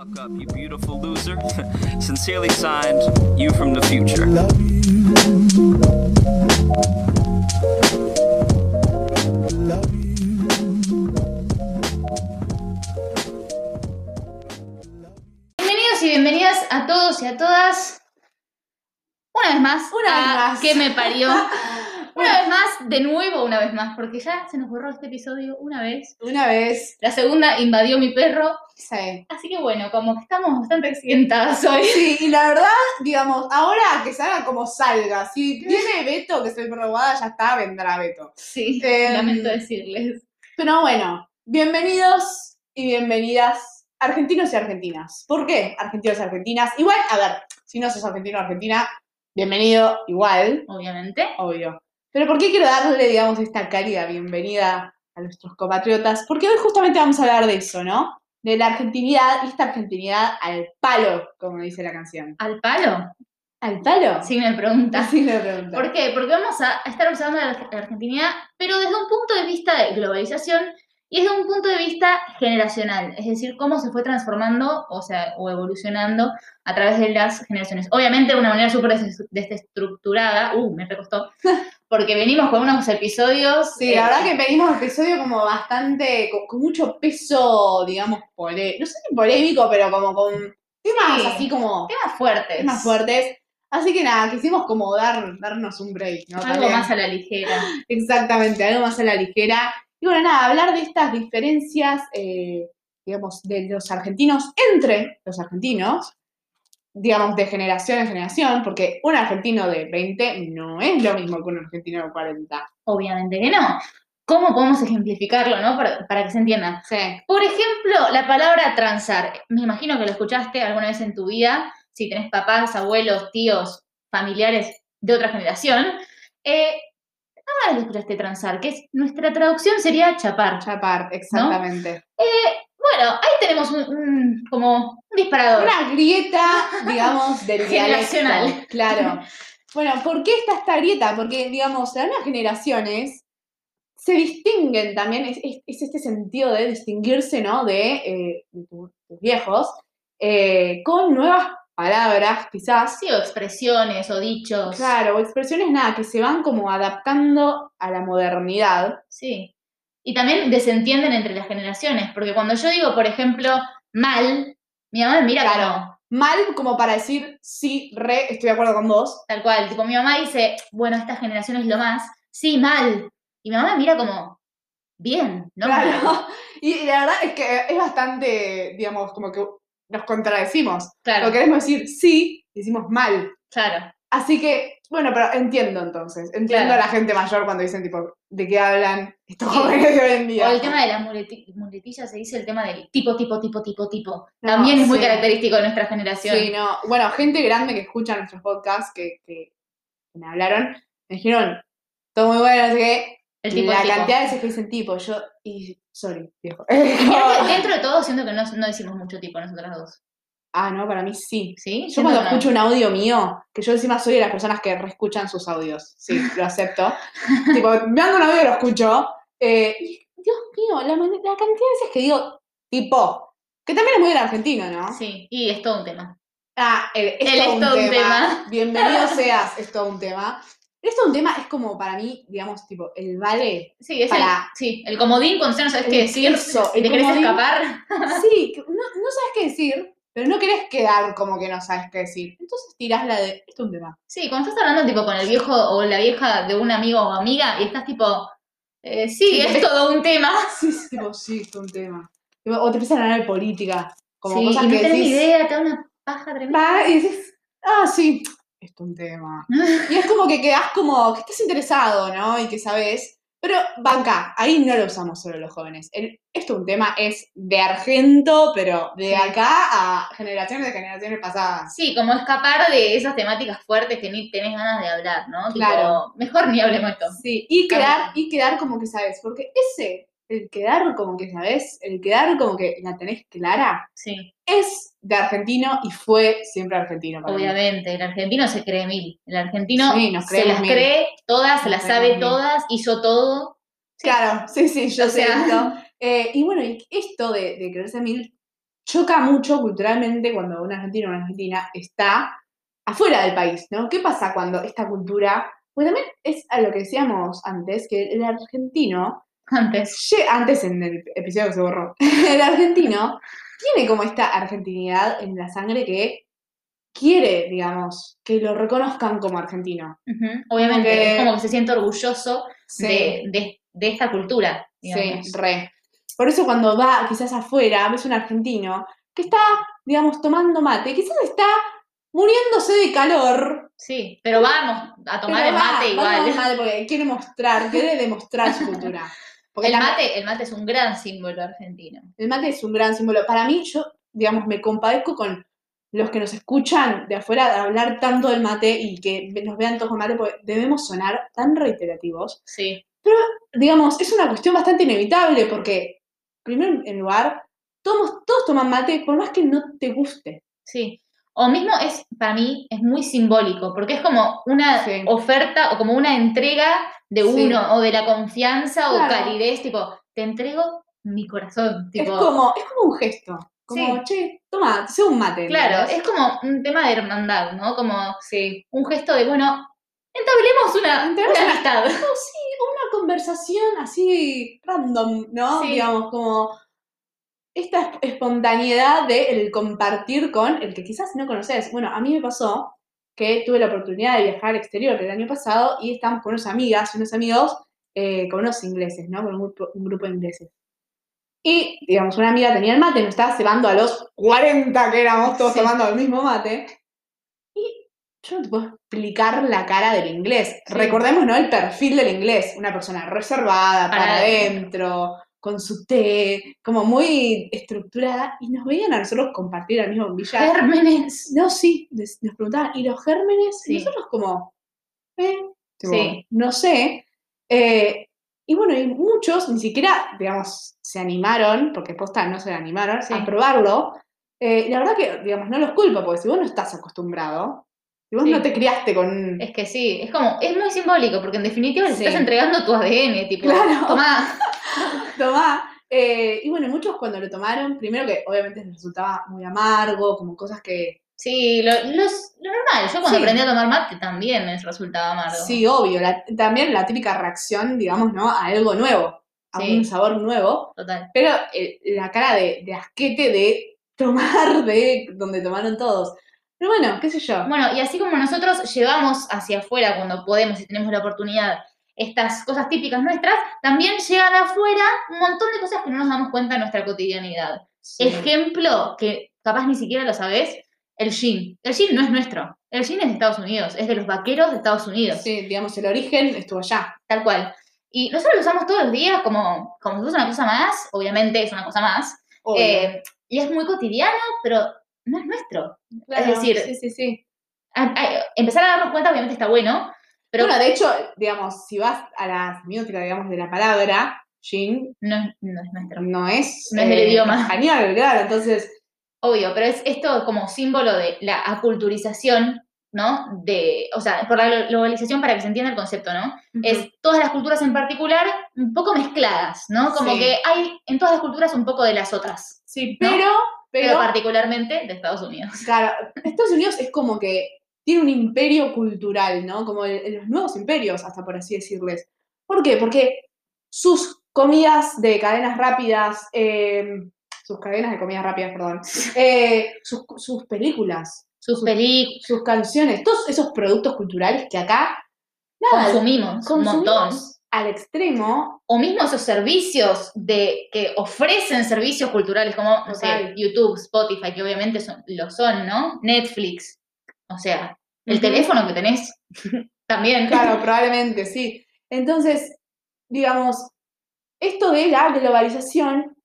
fuck up, you beautiful loser. Sincerely signed, you from the future. Bienvenidos y bienvenidas a todos y a todas. Una vez más. Una vez a más. Que me parió. Una vez más, de nuevo una vez más, porque ya se nos borró este episodio una vez. Una vez, La segunda invadió mi perro. sí. Así que bueno, como que estamos bastante accidentadas hoy. Sí, y la verdad, digamos, ahora que salga como salga. Si viene Beto, que soy perrobada, ya está, vendrá Beto. Sí, Em, lamento decirles. Pero bueno, bienvenidos y bienvenidas argentinos y argentinas. ¿Por qué argentinos y argentinas? Igual, a ver, si no sos argentino o argentina, bienvenido igual, Obviamente. obvio. Pero ¿por qué quiero darle, digamos, esta cálida bienvenida a nuestros compatriotas? Porque hoy justamente vamos a hablar de eso, ¿no? De la argentinidad y esta argentinidad al palo, como dice la canción. ¿Al palo? ¿Al palo? Sí, me preguntas. Así me pregunta. ¿Por qué? Porque vamos a estar observando la Arge- Argentina, pero desde un punto de vista de globalización y desde un punto de vista generacional, es decir, cómo se fue transformando, o sea, o evolucionando a través de las generaciones. Obviamente de una manera súper des- desestructurada, uh, me recostó, porque venimos con unos episodios... Sí, eh, la verdad que pedimos episodio como bastante, con, con mucho peso, digamos, polé- no sé si polémico, pero como con temas Sí. así como temas fuertes. temas fuertes. Así que nada, quisimos como dar, darnos un break, ¿no? Algo También. más a la ligera. Exactamente, algo más a la ligera. Y bueno, nada, hablar de estas diferencias, eh, digamos, de los argentinos entre los argentinos, digamos, de generación en generación, porque un argentino de 20 no es lo mismo que un argentino de 40. Obviamente que no. ¿Cómo podemos ejemplificarlo, no? Para, para que se entienda. Sí. Por ejemplo, la palabra transar. Me imagino que lo escuchaste alguna vez en tu vida, si tenés papás, abuelos, tíos, familiares de otra generación. Eh, vez lo escuchaste transar, que es, nuestra traducción sería chapar. Chapar, exactamente. Bueno, ahí tenemos un, un- como un disparador. Una grieta, digamos, del Generacional. dialecto. Claro. Bueno, ¿por qué está esta grieta? Porque, digamos, las nuevas generaciones se distinguen también, es, es- es este sentido de distinguirse, ¿no? De, eh, de tus viejos, eh, con nuevas palabras, quizás. Sí, o expresiones o dichos. Claro, o expresiones, nada, que se van como adaptando a la modernidad. Sí. Y también desentienden entre las generaciones, porque cuando yo digo, por ejemplo, mal, mi mamá me mira Claro. como, Mal como para decir, sí, re, estoy de acuerdo con vos. Tal cual, tipo mi mamá dice, bueno, esta generación es lo más, sí, mal. Y mi mamá me mira como, bien, ¿no? Claro. Y la verdad es que es bastante, digamos, como que nos contradecimos. claro, Lo queremos decir sí, decimos mal. claro. Así que, bueno, pero entiendo entonces. Entiendo Claro. a la gente mayor cuando dicen, tipo, ¿de qué hablan estos jóvenes de hoy en O día? el tema de las muleti- muletillas se dice el tema del tipo, tipo, tipo, tipo, tipo. No, También es muy característico de nuestra generación. Sí, no. Bueno, gente grande que escucha nuestros podcasts, que, que me hablaron, me dijeron, todo muy bueno, no sé qué. el tipo, la el tipo. cantidad de veces que dicen tipo, yo, y, sorry, viejo. Que dentro de todo siento que no, no decimos mucho tipo nosotras dos. Ah, no, para mí sí. ¿Sí? Yo cuando no. escucho un audio mío, que yo encima soy de las personas que reescuchan sus audios, sí, lo acepto. tipo, me mando un audio y lo escucho. eh, y, Dios mío, la, cantidad de veces que digo tipo, que también es muy del argentino, ¿no? Sí, y es todo un tema. Ah, el, es, El todo, es todo un un tema. tema. Bienvenido seas, es todo un tema. Es todo un tema, es como para mí, digamos, tipo, el vale. Sí, es Para- el, sí, el comodín cuando ya no sabes qué decir, el te querés comodín. escapar. Sí, no, no sabes qué decir, pero no querés quedar como que no sabes qué decir. Entonces tirás la de, es todo un tema. Sí, cuando estás hablando tipo con el viejo o la vieja de un amigo o amiga y estás tipo, eh, sí, Sí, es te- todo un tema. Sí, sí, tipo, sí, es todo un tema. O te empiezan a hablar de política, como sí, cosas y no que tenés ni decís, idea, te da una paja tremenda. va, y decís, ah, sí, es todo un tema. Y es como que quedás como que estás interesado, ¿no? Y que sabes. Pero banca, ahí no lo usamos solo los jóvenes. El, esto un tema es de argento, pero de Sí. acá a generaciones de generaciones pasadas. Sí, como escapar de esas temáticas fuertes que ni tenés ganas de hablar, ¿no? Tipo, Claro. mejor ni hablemos de esto. Sí, y quedar, y quedar como que sabes, porque ese, el quedar como que sabes, el quedar como que la tenés clara, Sí, es de argentino y fue siempre argentino. para mí. obviamente. El argentino se cree mil. El argentino Sí, nos se las mil. cree todas, se las sabe mil. todas, hizo todo. Claro, sí, sí, yo O sé sea- esto. Eh, y bueno, esto de, de creerse mil, choca mucho culturalmente cuando un argentino o una argentina está afuera del país, ¿no? ¿Qué pasa cuando esta cultura, pues también es a lo que decíamos antes, que el argentino, Antes. antes en el episodio que se borró, el argentino tiene como esta argentinidad en la sangre que quiere, digamos, que lo reconozcan como argentino. Obviamente, es como que se siente orgulloso Sí. de, de- de esta cultura. digamos. Sí, re. Por eso cuando va quizás afuera, ves un argentino que está, digamos, tomando mate, quizás está muriéndose de calor. Sí, pero vamos a tomar pero el va, mate va a igual. tomar el mate porque quiere mostrar, quiere demostrar su cultura. Porque El también- mate, el mate es un gran símbolo argentino. el mate es un gran símbolo. Para mí, yo, digamos, me compadezco con los que nos escuchan de afuera de hablar tanto del mate y que nos vean todos con mate, porque debemos sonar tan reiterativos. Sí. digamos, es una cuestión bastante inevitable porque, primero en lugar, todos, todos toman mate por más que no te guste. Sí. O mismo es, para mí, es muy simbólico, porque es como una Sí. oferta o como una entrega de Sí. uno, o de la confianza o Claro. calidez, tipo, te entrego mi corazón. Tipo, Es como, es como un gesto. Como, Sí. che, toma, sé un mate. claro, es como un tema de hermandad, ¿no? Como Sí. un gesto de, bueno, entablemos una, Entablemos una una- amistad. No, sí, una conversación así random, ¿no? Sí. Digamos, como esta esp- espontaneidad de el compartir con el que quizás no conoces. Bueno, a mí me pasó que tuve la oportunidad de viajar al exterior el año pasado y estábamos con unas amigas y unos amigos, eh, con unos ingleses, ¿no? Con un grupo, un grupo de ingleses. Y, digamos, una amiga tenía el mate, nos estaba cebando a los 40 que éramos todos Sí. tomando el mismo mate. Y yo no te puedo explicar la cara del inglés. Sí. Recordemos, ¿no? El perfil del inglés. Una persona reservada, Para adentro, con su té, como muy estructurada. Y nos veían a nosotros compartir la misma bombilla. Gérmenes. No, sí, nos preguntaban, ¿y los gérmenes? Y nosotros como, ¿eh? Tipo, Sí. No sé. Eh, y bueno, y muchos ni siquiera, digamos, se animaron, porque posta no se animaron, Sí. a probarlo. Eh, y la verdad que, digamos, no los culpo, porque si vos no estás acostumbrado, si vos Sí. no te criaste con... Es que sí, es como, es muy simbólico, porque en definitiva le Sí. estás entregando tu ADN, tipo, Claro. tomá. Tomá. Eh, y bueno, muchos cuando lo tomaron, primero que obviamente les resultaba muy amargo, como cosas que... Sí, lo, los- lo normal. Yo cuando Sí. aprendí a tomar mate también me resultaba amargo. Sí, obvio. la- también la típica reacción, digamos, ¿no? A algo nuevo, a un sabor nuevo. Total. Pero eh, la cara de, de asquete de tomar de donde tomaron todos. Pero bueno, qué sé yo. Bueno, y así como nosotros llevamos hacia afuera cuando podemos y tenemos la oportunidad estas cosas típicas nuestras, también llegan afuera un montón de cosas que no nos damos cuenta en nuestra cotidianidad. Sí. Ejemplo, que capaz ni siquiera lo sabés, el jean. El jean no es nuestro. El jean es de Estados Unidos, es de los vaqueros de Estados Unidos. Sí, digamos, el origen estuvo allá. Tal cual. Y nosotros lo usamos todos los días como, como si fuese una cosa más, obviamente es una cosa más, eh, y es muy cotidiano, pero no es nuestro. Claro, decir, sí, sí, sí. A- a- empezar a darnos cuenta obviamente está bueno, pero bueno, de hecho, digamos, si vas a la semiótica, digamos, de la palabra, Jin no, es- no es nuestro. no es... No es del idioma. Español, claro, entonces... Obvio, pero es esto como símbolo de la aculturización, ¿no? De, o sea, por la glo- globalización para que se entienda el concepto, ¿no? Es todas las culturas en particular un poco mezcladas, ¿no? Como Sí. que hay en todas las culturas un poco de las otras, Sí, ¿no? pero... pero, Pero, particularmente de Estados Unidos. claro, Estados Unidos es como que tiene un imperio cultural, ¿no? Como el- los nuevos imperios, hasta por así decirles. ¿Por qué? Porque sus comidas de cadenas rápidas, eh, sus cadenas de comidas rápidas, perdón, eh, sus, sus películas, Sus películas sus canciones, todos esos productos culturales que acá, nada, consumimos un montón. Al extremo, O mismo esos servicios de que ofrecen servicios culturales como, no sé. YouTube, Spotify, que obviamente son, lo son, ¿no? Netflix. O sea, el teléfono que tenés también. Claro, probablemente, sí. Entonces, digamos, esto de la globalización,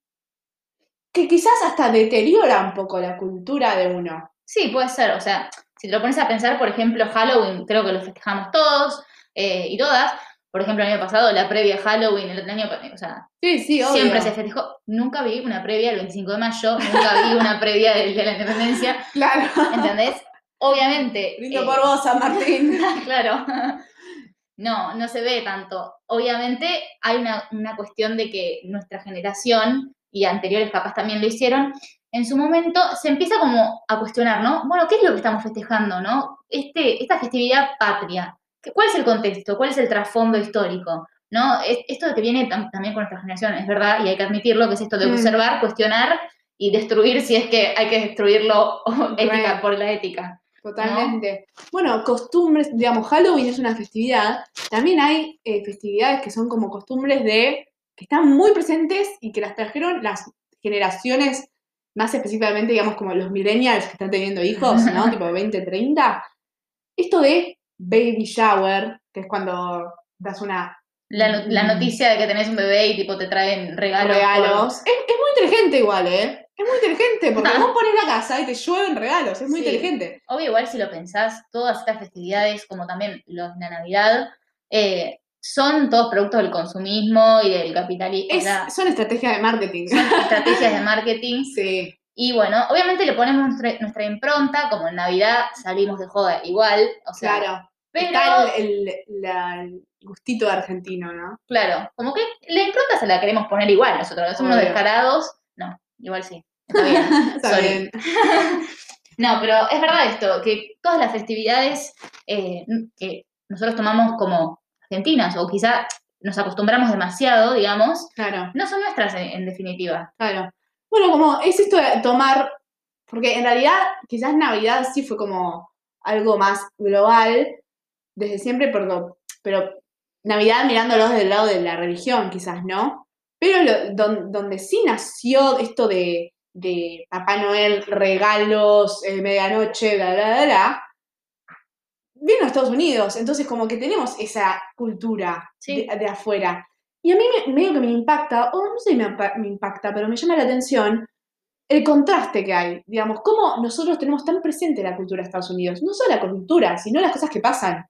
que quizás hasta deteriora un poco la cultura de uno. Sí, puede ser. O sea, si te lo pones a pensar, por ejemplo, Halloween, creo que lo festejamos todos eh, y todas. Por ejemplo, el año pasado, la previa Halloween, el otro año, o sea, Sí, sí, obvio. siempre se festejó. Nunca vi una previa del 25 de mayo, nunca vi una previa del Día de la Independencia, Claro. ¿entendés? Obviamente. Brindo eh, por vos, San Martín. claro. No, no se ve tanto. Obviamente hay una, una cuestión de que nuestra generación y anteriores capaz también lo hicieron, en su momento se empieza como a cuestionar, ¿no? Bueno, ¿qué es lo que estamos festejando, no? Este, esta festividad patria. ¿Qué- ¿Cuál es el contexto? ¿Cuál es el trasfondo histórico? ¿No? Es- Esto que viene tam- también con nuestra generación, es verdad, y hay que admitirlo, que es esto de Mm. observar, cuestionar y destruir si es que hay que destruirlo ética, por la ética. Totalmente. Bueno, costumbres, digamos, Halloween es una festividad. También hay eh, festividades que son como costumbres de que están muy presentes y que las trajeron las generaciones, más específicamente, digamos, como los millennials que están teniendo hijos, ¿no? tipo 20, 30. Esto de baby shower, que es cuando das una La, no- la Mm. noticia de que tenés un bebé y tipo te traen regalos. regalos. Es, es muy inteligente igual, ¿eh? Es muy inteligente, porque Ah. vos pones la casa y te llueven regalos, es muy Sí. inteligente. Obvio, igual si lo pensás, todas estas festividades, como también los, la Navidad, eh, son todos productos del consumismo y del capitalismo. Es, son estrategias de marketing. son estrategias de marketing. Sí. Y bueno, obviamente le ponemos nuestra, nuestra impronta, como en Navidad salimos de joda igual, o sea, Claro. pero, Está el, el- la- el gustito argentino, ¿no? claro, como que la impronta se la queremos poner igual nosotros, somos unos descarados, no, igual sí, está bien. Está sorry. bien. No, pero es verdad esto, que todas las festividades eh, que nosotros tomamos como argentinas, o quizá nos acostumbramos demasiado, digamos, Claro, no son nuestras en, en definitiva. claro. Bueno, como es esto de tomar, porque en realidad quizás Navidad sí fue como algo más global desde siempre, pero, pero Navidad mirándolo desde el lado de la religión, quizás, ¿no? Pero lo- don- donde sí nació esto de, de Papá Noel, regalos, eh, medianoche, bla, bla, bla, bla, vino a Estados Unidos. Entonces, como que tenemos esa cultura Sí. de, de afuera. Y a mí me, medio que me impacta, o no sé si me, impacta, pero me llama la atención el contraste que hay. Digamos, cómo nosotros tenemos tan presente la cultura de Estados Unidos. No solo la cultura, sino las cosas que pasan.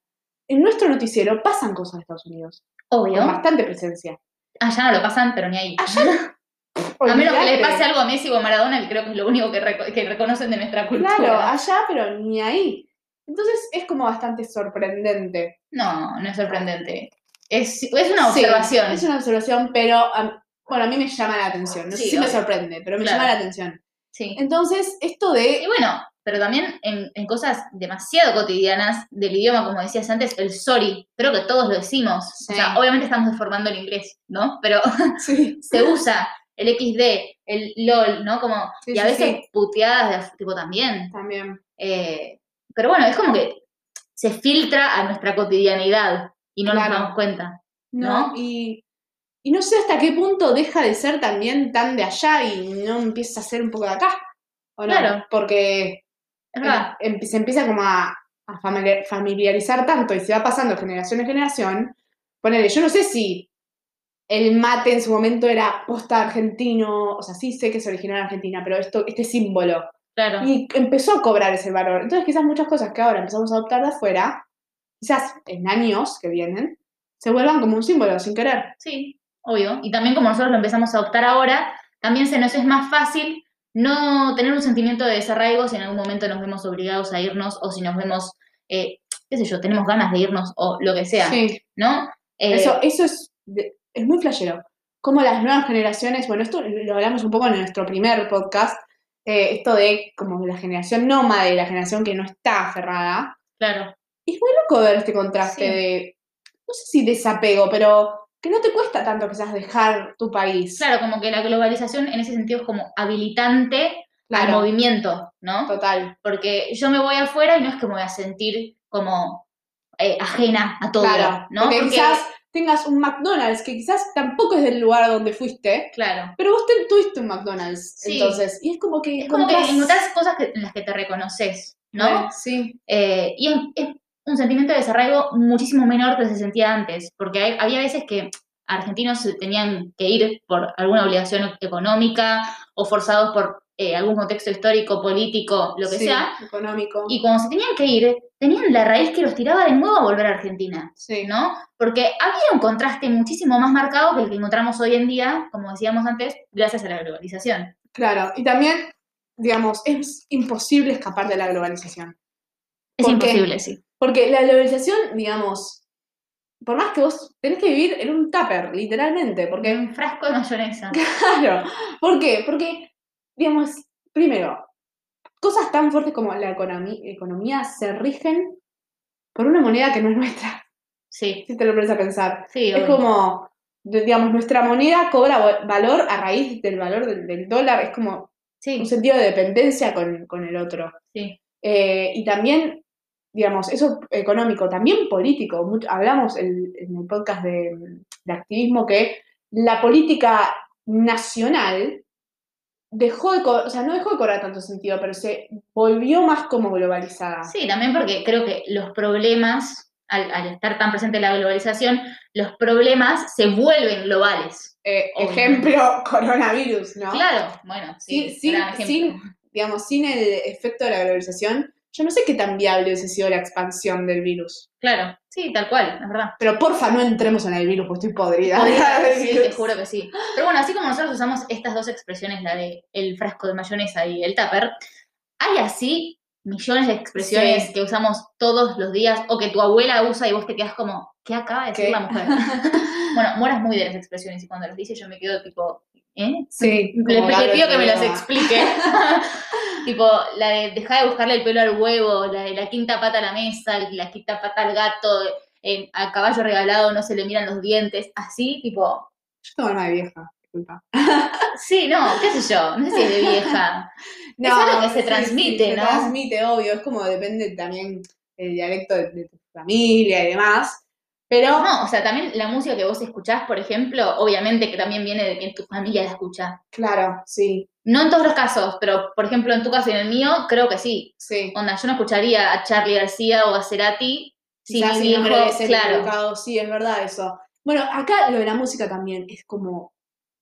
En nuestro noticiero pasan cosas de Estados Unidos, Obvio. con bastante presencia. Allá no lo pasan, pero ni ahí. Allá A menos que le pase algo a Messi o a Maradona, que creo que es lo único que, reco- que reconocen de nuestra cultura. Claro, allá, pero ni ahí. Entonces es como bastante sorprendente. No, no es sorprendente. Es, es una Sí, observación. es una observación, pero a- bueno, a mí me llama la atención. No sé Sí, si me obvio. sorprende, pero me Claro. llama la atención. Sí. Entonces, esto Y de. bueno, pero también en, en cosas demasiado cotidianas del idioma, como decías antes, el sorry, creo que todos lo decimos. Sí. O sea, obviamente estamos deformando el inglés, ¿no? Pero Sí, se usa el XD, el LOL, ¿no? Como, Sí, y a sí, veces sí. puteadas de tipo también. también. Eh, pero bueno, es como que se filtra a nuestra cotidianidad y no Claro. nos damos cuenta. ¿no? ¿No? Y, y no sé hasta qué punto deja de ser también tan de allá y no empieza a ser un poco de acá. ¿o no? Claro. Porque Es verdad. em- se empieza como a, a familiar- familiarizar tanto y se va pasando generación en generación. Ponele, yo no sé si el mate en su momento era posta argentino, o sea, sí sé que se originó en Argentina, pero esto, este símbolo. Claro. Y empezó a cobrar ese valor. Entonces quizás muchas cosas que ahora empezamos a adoptar de afuera, quizás en años que vienen, se vuelvan como un símbolo sin querer. Sí, obvio. Y también como nosotros lo empezamos a adoptar ahora, también se nos es más fácil no tener un sentimiento de desarraigo si en algún momento nos vemos obligados a irnos o si nos vemos, eh, qué sé yo, tenemos ganas de irnos o lo que sea, Sí, ¿no? Eh, eso, eso es, es muy flashero. Como las nuevas generaciones, bueno, esto lo hablamos un poco en nuestro primer podcast, eh, esto de como la generación nómade, la generación que no está aferrada. Claro, es muy loco ver este contraste Sí. de, no sé si desapego, pero que no te cuesta tanto quizás dejar tu país. claro, como que la globalización en ese sentido es como habilitante al movimiento, ¿no? total. Porque yo me voy afuera y no es que me voy a sentir como eh, ajena a todo, Claro, ¿no? porque, quizás tengas un McDonald's que quizás tampoco es del lugar donde fuiste, claro. pero vos te- tuviste un McDonald's, Sí. entonces, y es como que Es como que encontrás- cosas que- en las que te reconoces, ¿no? Eh, Sí, Eh, y es, es un sentimiento de desarraigo muchísimo menor que se sentía antes, porque hay- había veces que argentinos se tenían que ir por alguna obligación económica o forzados por eh, algún contexto histórico, político, lo que sí, sea, económico. y cuando se tenían que ir, tenían la raíz que los tiraba de nuevo a volver a Argentina, sí, ¿no? Porque había un contraste muchísimo más marcado que el que encontramos hoy en día, como decíamos antes, gracias a la globalización. claro. Y también, digamos, es imposible escapar de la globalización. Es imposible, sí. Porque la globalización, digamos, por más que vos tenés que vivir en un tupper, literalmente, porque Un frasco de mayonesa. Claro. ¿Por qué? Porque, digamos, primero, cosas tan fuertes como la economía, economía se rigen por una moneda que no es nuestra, Sí, si te lo pones a pensar. sí, Es obvio. como, digamos, nuestra moneda cobra valor a raíz del valor del, del dólar, es como Sí, un sentido de dependencia con, con el otro. sí. Eh, y también, digamos, eso económico, también político. Mucho- hablamos en el podcast de, de activismo que la política nacional dejó de, o sea, no dejó de cobrar tanto sentido, pero se volvió más como globalizada. Sí, también porque creo que los problemas, al, al estar tan presente la globalización, los problemas se vuelven globales. Eh, ejemplo, coronavirus, ¿no? Claro, bueno, sí, Sin, sin, gran ejemplo. sin, digamos, sin el efecto de la globalización, yo no sé qué tan viable hubiese sido la expansión del virus. Claro, sí, tal cual, es verdad. Pero porfa, no entremos en el virus, porque estoy podrida. Sí, te juro que sí. Pero bueno, así como nosotros usamos estas dos expresiones, la de el frasco de mayonesa y el tupper, hay así millones de expresiones Sí. que usamos todos los días o que tu abuela usa y vos te quedas como, ¿qué acaba de decir ¿Qué? la mujer? bueno, Mora es muy de las expresiones y cuando las dice yo me quedo tipo, ¿eh? Sí, Le, pido que me las explique. tipo, la de dejar de buscarle el pelo al huevo, la de la quinta pata a la mesa, la quinta pata al gato, eh, al caballo regalado no se le miran los dientes, así, tipo, Yo tengo de vieja, disculpa. sí, no, qué sé yo, no sé si es de vieja. Es algo que se transmite, se ¿no? transmite, obvio. Es como depende también el dialecto de, de tu familia y demás. Pero, No, o sea, también la música que vos escuchás, por ejemplo, obviamente que también viene de que tu familia la escucha. claro, sí, No en todos los casos, pero por ejemplo en tu caso y en el mío, creo que sí. sí. Onda, yo no escucharía a Charlie García o a Cerati si mi si viejo, claro, sí, es verdad eso. Bueno, acá lo de la música también es como,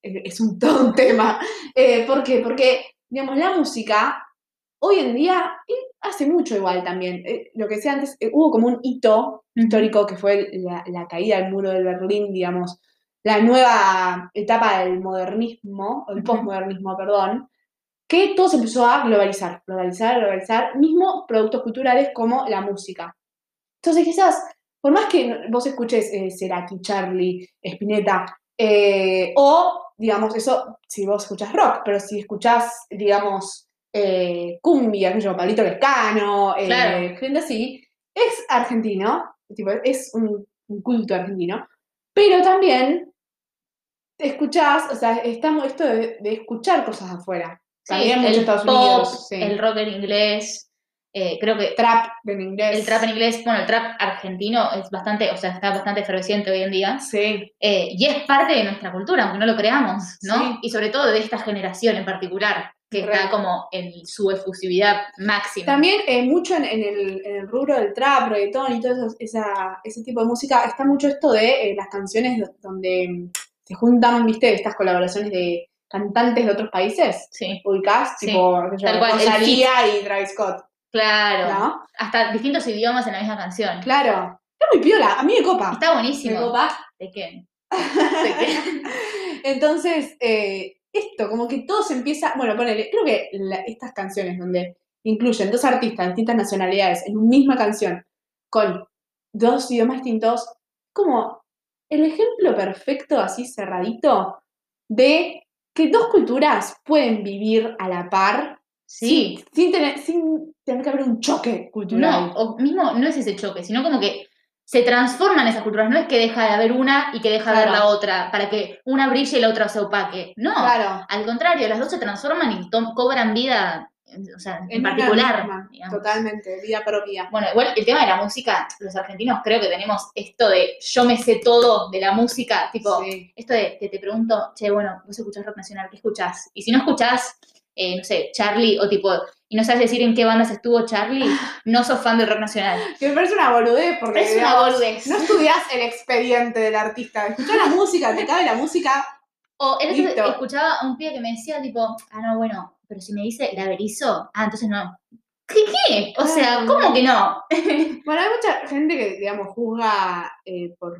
eh, es un todo un tema. Eh, ¿Por qué? Porque, digamos, la música hoy en día, y hace mucho igual también, eh, lo que decía antes, eh, hubo como un hito histórico que fue la, la caída del muro de Berlín, digamos, la nueva etapa del modernismo, o el Ujú. postmodernismo, perdón, que todo se empezó a globalizar, globalizar, globalizar, mismo productos culturales como la música. Entonces quizás, por más que vos escuches eh, Cerati, Charlie, Spinetta, eh, o, digamos, eso, si vos escuchás rock, pero si escuchás, digamos, eh, cumbia, sé yo, Pablito Lescano, eh, Claro. gente así, es argentino, tipo, es un, un culto argentino, pero también escuchás, o sea, estamos esto de, de escuchar cosas afuera. Sí, También mucho el Estados pop, Unidos, sí. el rock en inglés, eh, creo que trap en inglés. el trap en inglés, bueno, el trap argentino es bastante, o sea, está bastante efervesciente hoy en día. Sí, eh, y es parte de nuestra cultura, aunque no lo creamos, ¿no? Sí. Y sobre todo de esta generación en particular, que está como en su efusividad máxima. También eh, mucho en, en el, en el rubro del trap, reggaetón y todo eso, esa, ese tipo de música, está mucho esto de eh, las canciones do- donde mm, se juntan, viste, estas colaboraciones de cantantes de otros países, Sí, ubicás, Sí, tipo, tal cual, Rosalía y Travis Scott, claro. ¿no? Hasta distintos idiomas en la misma canción. Claro, está muy piola, a mí me copa. Está me buenísimo. copa. ¿De qué? ¿De qué? Entonces, eh, esto, como que todo se empieza, bueno, ponele, creo que la- estas canciones donde incluyen dos artistas de distintas nacionalidades en una misma canción con dos idiomas distintos, como el ejemplo perfecto, así cerradito, de que dos culturas pueden vivir a la par Sí. sin, sin tener, sin tener que haber un choque cultural. No, o mismo no es ese choque, sino como que se transforman esas culturas. No es que deja de haber una y que deja de haber la otra, para que una brille y la otra se opaque. No, Claro, al contrario, las dos se transforman y cobran vida, o sea, en, particular. misma, totalmente, vida propia. Bueno, igual el tema de la música, los argentinos creo que tenemos esto de yo me sé todo de la música, tipo, Sí. esto de que te pregunto, che, bueno, vos escuchás rock nacional, ¿qué escuchás? Y si no escuchás, eh, no sé, Charlie, o tipo, y no sabes decir en qué bandas estuvo Charlie, no sos fan del rock nacional. Que me parece una boludez porque Es una boludez. no estudias el expediente del artista. Escuchás la música, te cabe la música. O Listo. escuchaba a un pibe que me decía, tipo, ah, no, bueno, pero si me dice la Berizo, ah, entonces no. ¿Qué? qué? O sea. ¿cómo que no? Bueno, hay mucha gente que, digamos, juzga eh, por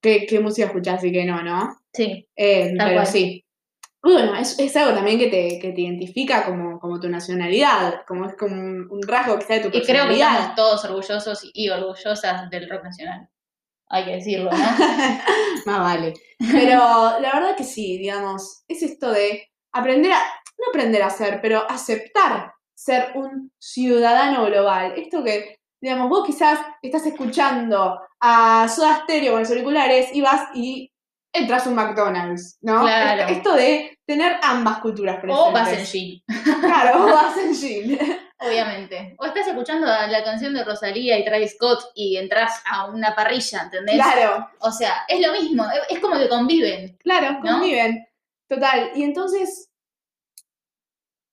qué, qué música escuchás y qué no, ¿no? Sí, Eh, pero cual. sí. Bueno, es, es algo también que te, que te identifica como, como tu nacionalidad, como es como un, un rasgo quizá de tu y creo que personalidad. estamos todos orgullosos y, y orgullosas del rock nacional. Hay que decirlo, ¿no? Más vale. Pero la verdad que sí, digamos, es esto de aprender a, no aprender a ser, pero aceptar ser un ciudadano global. Esto que, digamos, vos quizás estás escuchando a Soda Stereo con los auriculares y vas y entras a un McDonald's, ¿no? Claro. Esto de tener ambas culturas presentes. O vas en jean, Claro, o vas en jean. obviamente. O estás escuchando la canción de Rosalía y Travis Scott y entras a una parrilla, ¿entendés? Claro, O sea, es lo mismo, es- como que conviven. claro, ¿No? conviven. Total. Y entonces,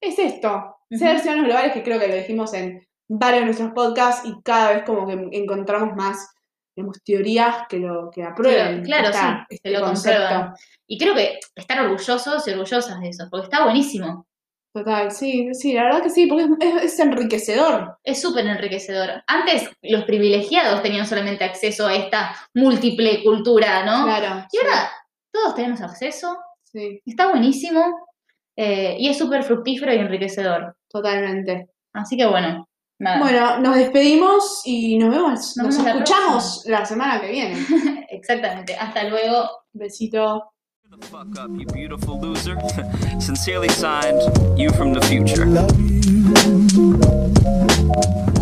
es esto. Ser Ujú. ciudadanos globales, que creo que lo dijimos en varios de nuestros podcasts y cada vez como que encontramos más, digamos, teorías que lo que aprueben. Claro, esta- sí, que este lo concepto. comprueban. Y creo que están orgullosos y orgullosas de eso, porque está buenísimo. Total, sí, sí, la verdad que sí, porque es, es- es enriquecedor. Es súper enriquecedor. Antes los privilegiados tenían solamente acceso a esta múltiple cultura, ¿no? Claro. Y ahora todos tenemos acceso, Sí, está buenísimo eh, y es súper fructífero y enriquecedor. totalmente. Así que bueno, nada. Bueno, nos despedimos y nos vemos, nos, Nos vemos la escuchamos la semana que viene. Exactamente. Hasta luego. Besito. the fuck up, you beautiful loser. Sincerely signed, you from the future. love you.